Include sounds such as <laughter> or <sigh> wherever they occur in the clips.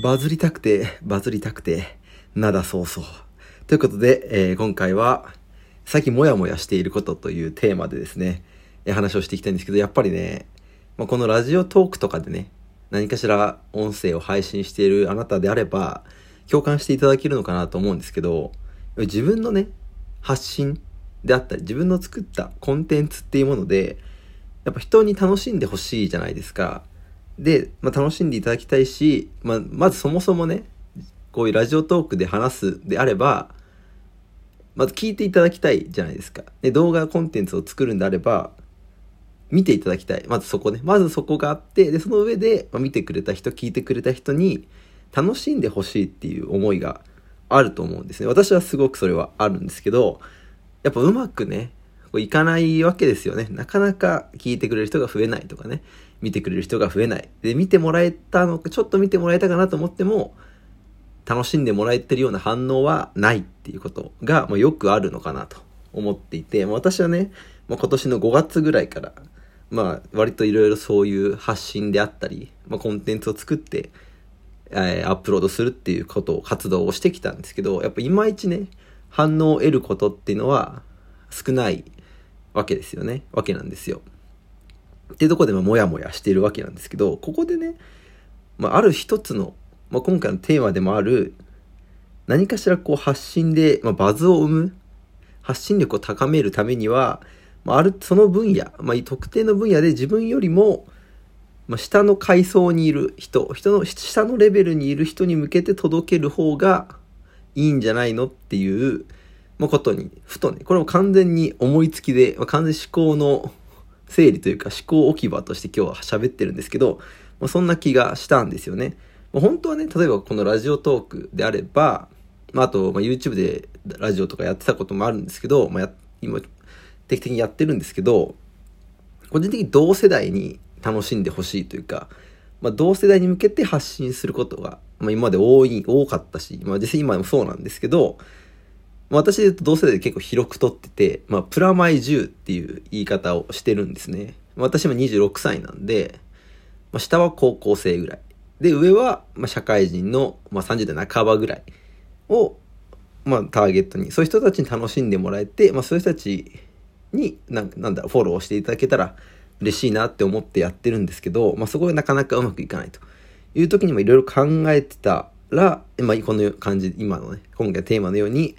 バズりたくて、バズりたくて、なだそうそう。ということで、えー今回は、最近モヤモヤしていることというテーマでですね、話をしていきたいんですけど、やっぱりね、まあ、このラジオトークとかでね、何かしら音声を配信しているあなたであれば、共感していただけるのかなと思うんですけど、自分のね、発信であったり、自分の作ったコンテンツっていうもので、やっぱ人に楽しんでほしいじゃないですか。で、まあ、楽しんでいただきたいし、まあ、まずそもそもね、こういうラジオトークで話すであれば、まず聞いていただきたいじゃないですか。で、動画コンテンツを作るんであれば、見ていただきたい。まずそこね。まずそこがあって、で、その上で、まあ見てくれた人、聞いてくれた人に楽しんでほしいっていう思いがあると思うんですね。私はすごくそれはあるんですけど、やっぱうまくね、こういかないわけですよね。なかなか聞いてくれる人が増えないとかね。見てくれる人が増えない。で、見てもらえたのか、ちょっと見てもらえたかなと思っても、楽しんでもらえてるような反応はないっていうことが、まあ、よくあるのかなと思っていて、まあ、私はね、まあ、今年の5月ぐらいから、まあ、割といろいろそういう発信であったり、まあ、コンテンツを作って、えーアップロードするっていうことを活動をしてきたんですけど、やっぱいまいちね、反応を得ることっていうのは少ないわけですよね。わけなんですよ。っていうとこでまあモヤモヤしているわけなんですけど、ここでね、まあ、ある一つの、まあ、今回のテーマでもある、何かしらこう発信で、まあ、バズを生む、発信力を高めるためには、まあ、ある、その分野、まあ、特定の分野で自分よりも、まあ、下の階層にいる人、人の下のレベルにいる人に向けて届ける方がいいんじゃないのっていう、まあ、ことに、ふとね、これも完全に思いつきで、まあ、完全思考の整理というか思考置き場として今日は喋ってるんですけど、まあ、そんな気がしたんですよね。まあ、本当はね、例えばこのラジオトークであれば、まあ、あと、まあ、YouTube でラジオとかやってたこともあるんですけど、まあ、今、定期的にやってるんですけど、個人的に同世代に楽しんでほしいというか、まあ、同世代に向けて発信することが、まあ、今まで多い、多かったし、まあ、実際今もそうなんですけど、私で言うと同世代で結構広くとってて、まあ、プラマイ10っていう言い方をしてるんですね。私も26歳なんで、まあ、下は高校生ぐらい。で、上は、まあ、社会人の、まあ、30代半ばぐらいを、まあ、ターゲットに、そういう人たちに楽しんでもらえて、まあ、そういう人たちに、なんなんだろ、フォローしていただけたら嬉しいなって思ってやってるんですけど、まあ、そこがなかなかうまくいかないという時にもいろいろ考えてたら、まあ、この感じ、今のね、今回テーマのように、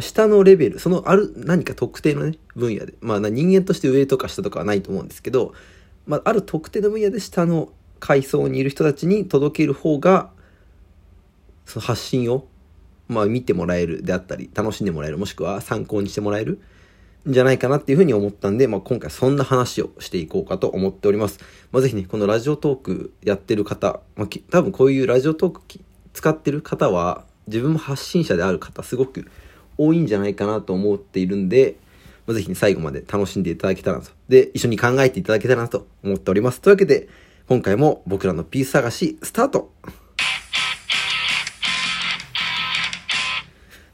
下のレベル、そのある、何か特定のね、分野で、まあ、人間として上とか下とかはないと思うんですけど、まあ、ある特定の分野で下の階層にいる人たちに届ける方が、その発信を、まあ、見てもらえるであったり、楽しんでもらえる、もしくは参考にしてもらえるんじゃないかなっていうふうに思ったんで、まあ、今回そんな話をしていこうかと思っております。まあ、ぜひね、このラジオトークやってる方、まあ、多分こういうラジオトーク使ってる方は、自分も発信者である方、すごく多いんじゃないかなと思っているんで、ぜひね、最後まで楽しんでいただけたらなと。で、一緒に考えていただけたらなと思っております。というわけで、今回も僕らのピース探し、スタート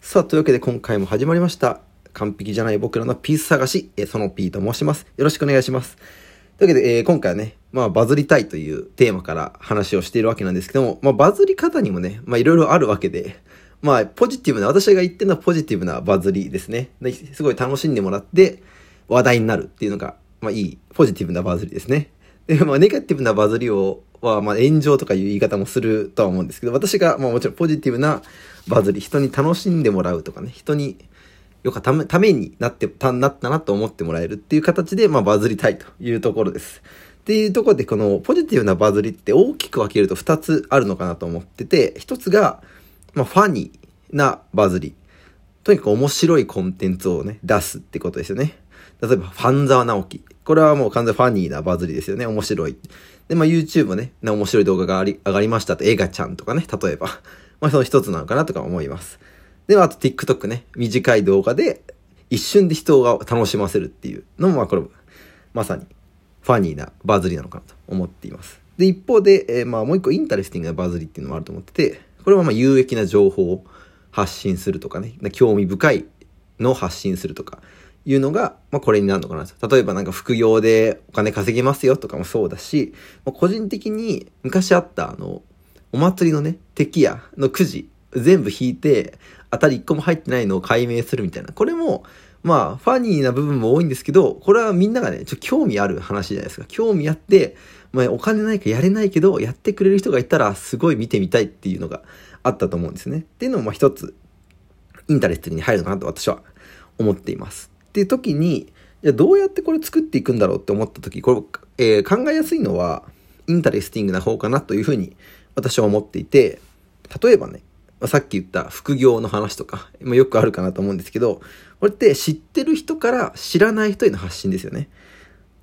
さあ、というわけで今回も始まりました。完璧じゃない僕らのピース探し、えその P と申します。よろしくお願いします。というわけで、えー今回はね、まあ、バズりたいというテーマから話をしているわけなんですけども、まあ、バズり方にもね、まあ、いろいろあるわけで、まあ、ポジティブな、私が言ってるのはポジティブなバズりですね。すごい楽しんでもらって、話題になるっていうのが、まあ、いい、ポジティブなバズりですね。で、まあ、ネガティブなバズりを、は、まあ、炎上とかいう言い方もするとは思うんですけど、私が、まあ、もちろんポジティブなバズり、人に楽しんでもらうとかね、人に、よかため、ためになって、た、なったなと思ってもらえるっていう形で、まあ、バズりたいというところです。っていうところで、この、ポジティブなバズりって大きく分けると2つあるのかなと思ってて、1つが、まあ、ファニーなバズり。とにかく面白いコンテンツをね、出すってことですよね。例えば、ファンザワ直樹。これはもう完全ファニーなバズりですよね。面白い。で、まあ YouTube ね、面白い動画があり上がりましたと、映画ちゃんとかね、例えば。<laughs> まあその一つなのかなとか思います。で、あと TikTok ね、短い動画で一瞬で人を楽しませるっていうのも、まあこれ、まさに funny なバズりなのかなと思っています。で、一方で、えーまあもう一個 interesting なバズりっていうのもあると思ってて、これはまあ有益な情報を発信するとかね、興味深いのを発信するとかいうのが、まあこれになるのかなと。例えばなんか副業でお金稼げますよとかもそうだし、まあ個人的に昔あったあの、お祭りのね、敵やのくじ、全部引いて、当たり1個も入ってないのを解明するみたいな。これも、まあ、ファニーな部分も多いんですけど、これはみんながね、ちょっと興味ある話じゃないですか。興味あって、まあ、お金ないかやれないけど、やってくれる人がいたら、すごい見てみたいっていうのがあったと思うんですね。っていうのも、一つ、インタレストに入るのかなと私は思っています。っていう時に、じゃどうやってこれ作っていくんだろうって思った時、これ、えー、考えやすいのは、 interesting な方かなというふうに私は思っていて、例えばね、さっき言った副業の話とか、よくあるかなと思うんですけど、これって知ってる人から知らない人への発信ですよね。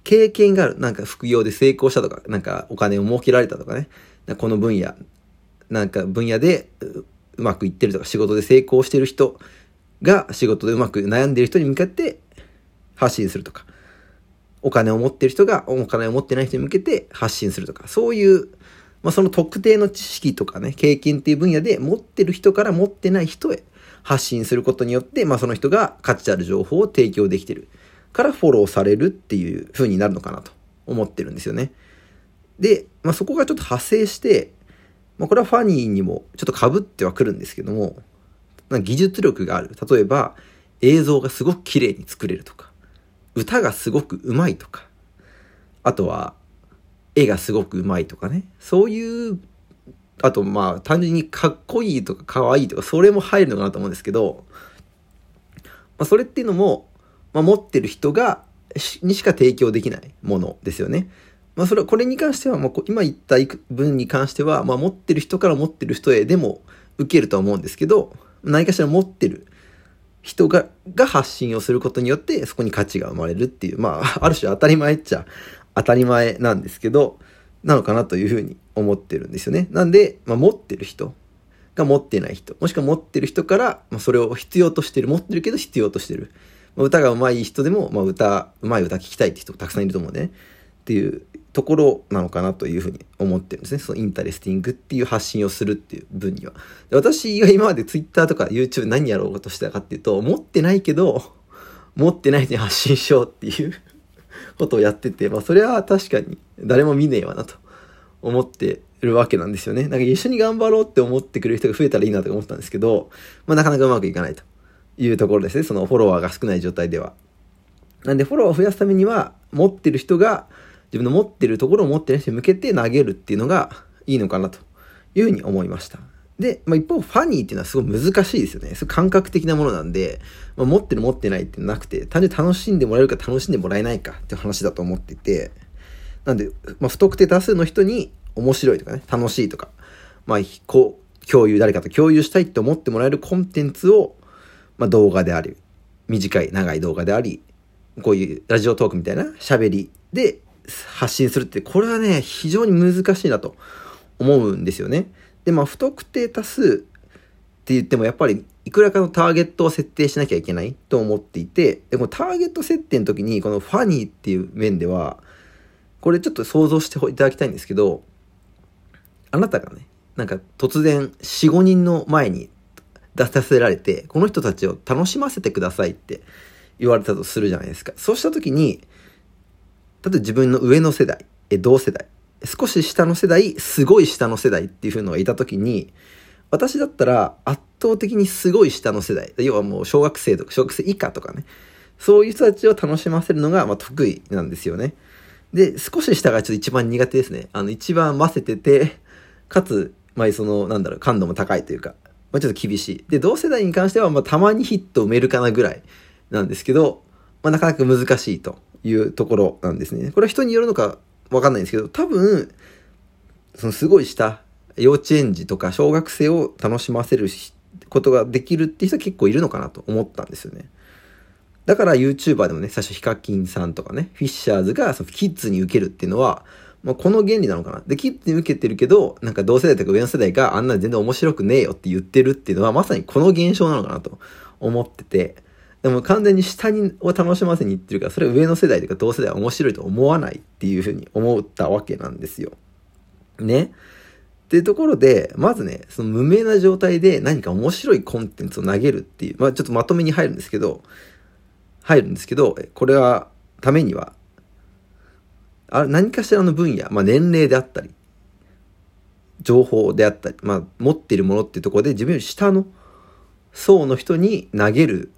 経験がある。なんか副業で成功したとか、なんかお金を儲けられたとかね。この分野、なんか分野でうまくいってるとか、仕事で成功してる人が仕事でうまく悩んでる人に向かって発信するとか。お金を持ってる人がお金を持ってない人に向けて発信するとか。そういうまあ、その特定の知識とかね、経験っていう分野で持ってる人から持ってない人へ発信することによって、まあ、その人が価値ある情報を提供できてるからフォローされるっていう風になるのかなと思ってるんですよね。で、まあ、そこがちょっと派生して、まあ、これはファニーにもちょっと被ってはくるんですけども、技術力がある。例えば、映像がすごく綺麗に作れるとか、歌がすごく上手いとか、あとは、絵がすごくうまいとかね。そういう、あとまあ単純にかっこいいとか可愛いとか、それも入るのかなと思うんですけど、まあ、それっていうのも、まあ、持ってる人が、にしか提供できないものですよね。まあ、それは、これに関しては、まあ、今言った分に関しては、まあ、持ってる人から持ってる人へでも受けるとは思うんですけど、何かしら持ってる人が、が発信をすることによって、そこに価値が生まれるっていう、まあ、<laughs> ある種当たり前っちゃ当たり前なんですけど、なのかなというふうに思ってるんですよね。なんで、まあ、持ってる人が持ってない人、もしくは持ってる人から、まあ、それを必要としてる、持ってるけど必要としてる。歌が上手い人でも、まあ、歌、上手い歌聞きたいって人たくさんいると思うね。っていうところなのかなというふうに思ってるんですね。その interesting っていう発信をするっていう分には。で私が今まで Twitter とか YouTube 何やろうとしたかっていうと、持ってないけど、持ってない人に発信しようっていう <laughs> ことをやってて、まあそれは確かに誰も見ねえわなと思ってるわけなんですよね。なんか一緒に頑張ろうって思ってくれる人が増えたらいいなと思ったんですけど、まあなかなかうまくいかないというところですね。そのフォロワーが少ない状態では。なんでフォロワーを増やすためには、持ってる人が自分の持ってるところを持ってる人に向けて投げるっていうのがいいのかなというふうに思いました。で、まあ、一方、ファニーっていうのはすごい難しいですよね。そ感覚的なものなんで、まあ、持ってる持ってないってなくて、単純に楽しんでもらえるか楽しんでもらえないかっていう話だと思ってて、なんで、まあ、不特定多数の人に面白いとかね、楽しいとか、まあ、こう、共有、誰かと共有したいって思ってもらえるコンテンツを、まあ、動画であり、短い、長い動画であり、こういうラジオトークみたいな喋りで発信するって、これはね、非常に難しいなと思うんですよね。で、まあ、不特定多数って言っても、やっぱり、いくらかのターゲットを設定しなきゃいけないと思っていて、で、このターゲット設定の時に、このファニーっていう面では、これちょっと想像していただきたいんですけど、あなたがね、なんか突然4、5人の前に出させられて、この人たちを楽しませてくださいって言われたとするじゃないですか。そうした時に、例えば自分の上の世代、え同世代、少し下の世代、すごい下の世代っていう風のがいた時に、私だったら圧倒的にすごい下の世代、要はもう小学生とか小学生以下とかね、そういう人たちを楽しませるのがま得意なんですよね。で、少し下がちょっと一番苦手ですね。あの、一番混ぜてて、かつ、まあ、その、なんだろう、感度も高いというか、まあ、ちょっと厳しい。で、同世代に関しては、まあ、たまにヒット埋めるかなぐらいなんですけど、まあ、なかなか難しいというところなんですね。これは人によるのかわかんないんですけど、多分、そのすごい下、幼稚園児とか小学生を楽しませることができるっていう人は結構いるのかなと思ったんですよね。だから YouTuber でもね、最初ヒカキンさんとかね、フィッシャーズがそのキッズに受けるっていうのは、まあ、この原理なのかな？で、キッズに受けてるけど、なんか同世代とか上の世代があんな全然面白くねえよって言ってるっていうのは、まさにこの現象なのかなと思ってて、でも完全に下にを楽しませに行ってるから、それ上の世代とか同世代は面白いと思わないっていうふうに思ったわけなんですよ。ね？っていうところで、まずね、その無名な状態で何か面白いコンテンツを投げるっていう、まあちょっとまとめに入るんですけど、入るんですけど、これは、ためには、あ何かしらの分野、まあ年齢であったり、情報であったり、まあ、持っているものっていうところで自分より下の層の人に投げる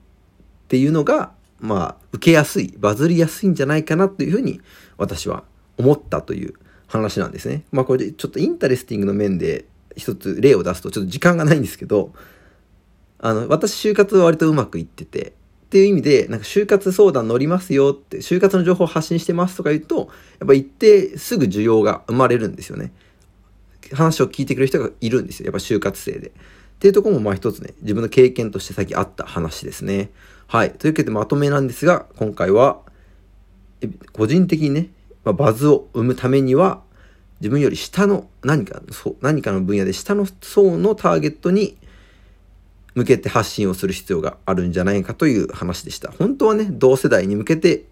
っていうのが、まあ、受けやすい、バズりやすいんじゃないかなというふうに私は思ったという話なんですね。まあこれでちょっと interesting の面で一つ例を出すとちょっと時間がないんですけど、あの、私就活は割とうまくいってて、っていう意味で、なんか就活相談乗りますよって、就活の情報発信してますとか言うと、やっぱ一定すぐ需要が生まれるんですよね。話を聞いてくれる人がいるんですよ。やっぱ就活生で。っていうとこもまあ一つね、自分の経験としてさっきあった話ですね。はい。というわけでまとめなんですが、今回は、個人的にね、まあ、バズを生むためには、自分より下の何か、何かの分野で下の層のターゲットに向けて発信をする必要があるんじゃないかという話でした。本当はね、同世代に向けて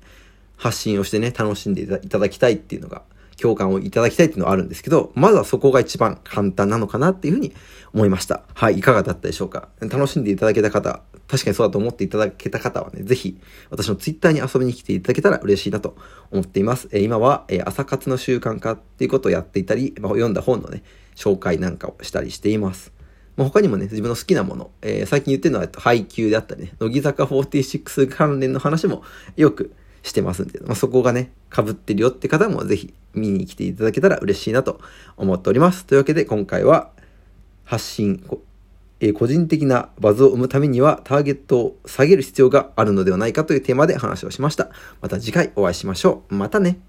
発信をしてね、楽しんでいただきたいっていうのが共感をいただきたいっていうのはあるんですけど、まずはそこが一番簡単なのかなっていうふうに思いました。はい、いかがだったでしょうか楽しんでいただけた方、確かにそうだと思っていただけた方はね、ぜひ私のツイッターに遊びに来ていただけたら嬉しいなと思っています。えー、今は、えー、朝活の習慣化っていうことをやっていたり、まあ、読んだ本のね、紹介なんかをしたりしています。まあ、他にもね、自分の好きなもの、えー、最近言ってるのは配給であったりね、乃木坂46関連の話もよくしてますんで、まあ、そこがね、被ってるよって方もぜひ見に来ていただけたら嬉しいなと思っております。というわけで今回は発信、えー、個人的なバズを生むためにはターゲットを下げる必要があるのではないかというテーマで話をしました。また次回お会いしましょう。またね。